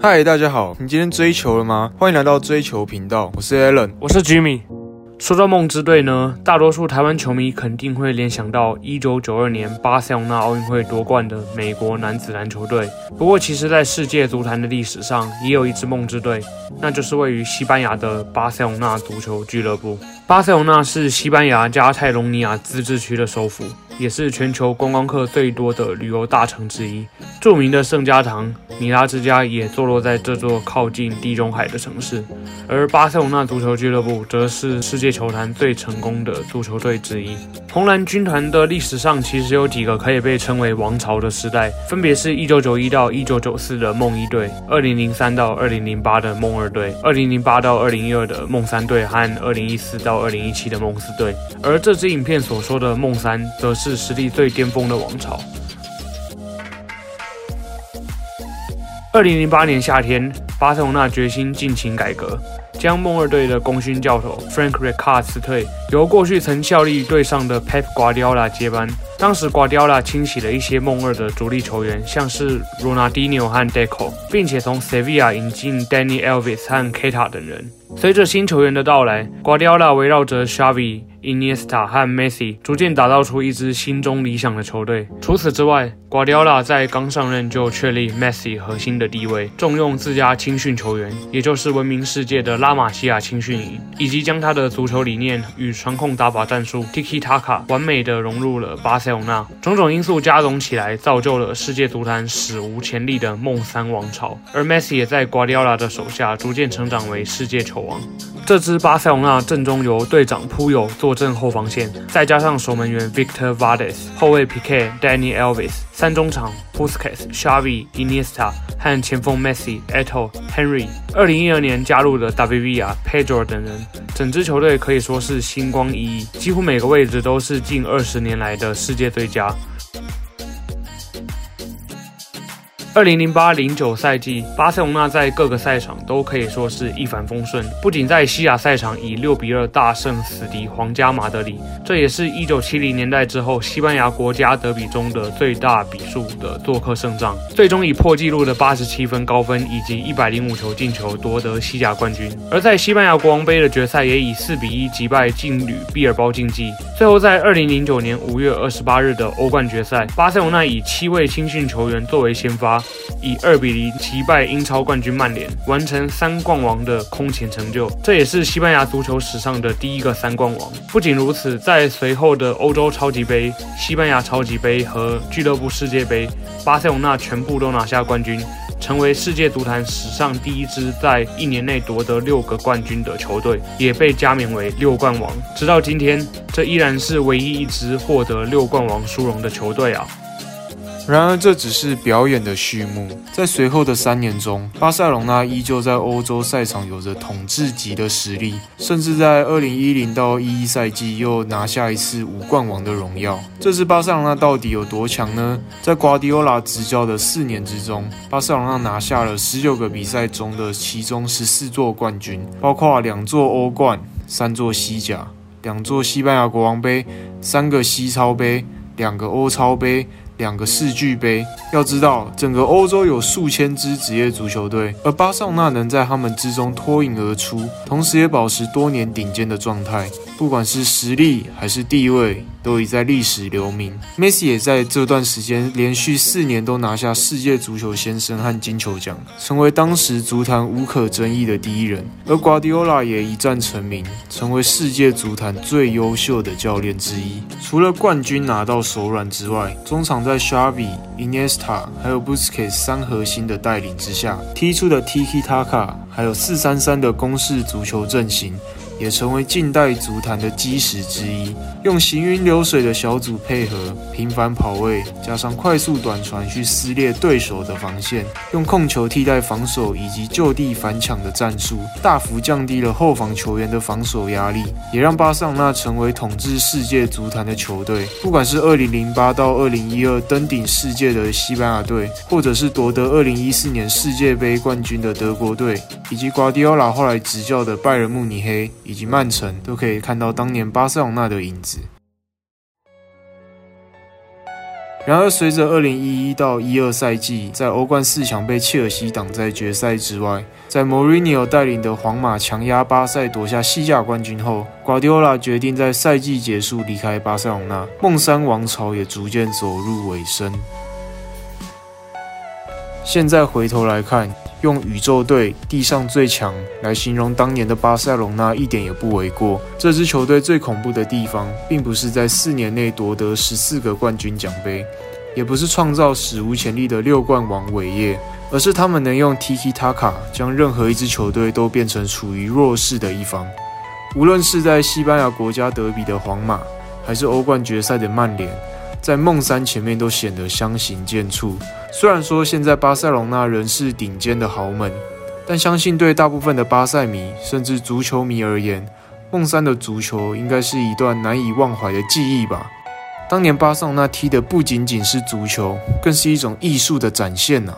嗨，大家好，你今天追求了吗？欢迎来到追求频道，我是 Alan，我是 Jimmy。说到梦之队呢，大多数台湾球迷肯定会联想到1992年巴塞隆纳奥运会夺冠的美国男子篮球队。不过，其实，在世界足坛的历史上，也有一支梦之队，那就是位于西班牙的巴塞隆纳足球俱乐部。巴塞隆纳是西班牙加泰隆尼亚自治区的首府。也是全球观光客最多的旅游大城之一，著名的圣家堂米拉之家也坐落在这座靠近地中海的城市。而巴塞罗那足球俱乐部则是世界球坛最成功的足球队之一。红蓝军团的历史上其实有几个可以被称为王朝的时代，分别是一九九一到一九九四的梦一队，二零零三到二零零八的梦二队，二零零八到二零一二的梦三队和二零一四到二零一七的梦四队。而这支影片所说的梦三，则是实力最巅峰的王朝。二零零八年夏天，巴塞罗那决心进行改革，将梦二队的功勋教头 Frank Rijkaard 辞退，由过去曾效力队上的 Pep Guardiola 接班。当时 Guardiola 清洗了一些梦二的主力球员，像是 Ronaldinho 和 Deco，并且从 Sevilla 引进 Danny Elvis 和 Keta 等人。随着新球员的到来，Guardiola 围绕着 Xavi。Iniesta 和 Messi 逐渐打造出一支心中理想的球队。除此之外，瓜迪奥拉在刚上任就确立 Messi 核心的地位，重用自家青训球员，也就是闻名世界的拉玛西亚青训营，以及将他的足球理念与传控打法战术 Tiki Taka 完美的融入了巴塞罗那。种种因素加总起来，造就了世界足坛史无前例的梦三王朝。而 Messi 也在瓜迪奥拉的手下逐渐成长为世界球王。这支巴塞罗那阵中由队长扑友做正后防线，再加上守门员 Victor v a d e s、后卫 Pique、Danny Elvis、三中场 Busquets、Xavi、Iniesta 和前锋 Messi、Eto、Henry。二零一二年加入的 WVA、Pedro 等人，整支球队可以说是星光熠熠，几乎每个位置都是近二十年来的世界最佳。二零零八零九赛季，巴塞罗那在各个赛场都可以说是一帆风顺。不仅在西亚赛场以六比二大胜死敌皇家马德里，这也是一九七零年代之后西班牙国家德比中的最大比数的做客胜仗，最终以破纪录的八十七分高分以及一百零五球进球夺得西甲冠军。而在西班牙国王杯的决赛，也以四比一击败劲旅毕尔包竞技。最后在二零零九年五月二十八日的欧冠决赛，巴塞罗那以七位青训球员作为先发。以二比零击败英超冠军曼联，完成三冠王的空前成就。这也是西班牙足球史上的第一个三冠王。不仅如此，在随后的欧洲超级杯、西班牙超级杯和俱乐部世界杯，巴塞罗那全部都拿下冠军，成为世界足坛史上第一支在一年内夺得六个冠军的球队，也被加冕为六冠王。直到今天，这依然是唯一一支获得六冠王殊荣的球队啊！然而，这只是表演的序幕。在随后的三年中，巴塞隆纳依旧在欧洲赛场有着统治级的实力，甚至在2010到11赛季又拿下一次五冠王的荣耀。这支巴塞隆纳到底有多强呢？在瓜迪奥拉执教的四年之中，巴塞隆纳拿下了十九个比赛中的其中十四座冠军，包括两座欧冠、三座西甲、两座西班牙国王杯、三个西超杯、两个欧超杯。两个世俱杯，要知道，整个欧洲有数千支职业足球队，而巴塞纳能在他们之中脱颖而出，同时也保持多年顶尖的状态，不管是实力还是地位。都已在历史留名。Messi 也在这段时间连续四年都拿下世界足球先生和金球奖，成为当时足坛无可争议的第一人。而 Guardiola 也一战成名，成为世界足坛最优秀的教练之一。除了冠军拿到手软之外，中场在 Xavi、Iniesta 还有 Busquets 三核心的带领之下，踢出的 Tiki Taka 还有四三三的攻势足球阵型。也成为近代足坛的基石之一。用行云流水的小组配合，频繁跑位，加上快速短传去撕裂对手的防线，用控球替代防守以及就地反抢的战术，大幅降低了后防球员的防守压力，也让巴塞纳成为统治世界足坛的球队。不管是2008到2012登顶世界的西班牙队，或者是夺得2014年世界杯冠军的德国队，以及瓜迪奥拉后来执教的拜仁慕尼黑。以及曼城都可以看到当年巴塞罗那的影子。然而，随着2011到12赛季在欧冠四强被切尔西挡在决赛之外，在莫里尼奥带领的皇马强压巴塞夺下西甲冠军后，瓜迪奥拉决定在赛季结束离开巴塞隆纳，梦三王朝也逐渐走入尾声。现在回头来看，用宇宙队地上最强来形容当年的巴塞隆纳一点也不为过。这支球队最恐怖的地方，并不是在四年内夺得十四个冠军奖杯，也不是创造史无前例的六冠王伟业，而是他们能用 Tiki Taka 将任何一支球队都变成处于弱势的一方。无论是在西班牙国家德比的皇马，还是欧冠决赛的曼联。在梦三前面都显得相形见绌。虽然说现在巴塞隆纳仍是顶尖的豪门，但相信对大部分的巴塞迷甚至足球迷而言，梦三的足球应该是一段难以忘怀的记忆吧。当年巴塞隆纳踢的不仅仅是足球，更是一种艺术的展现呐。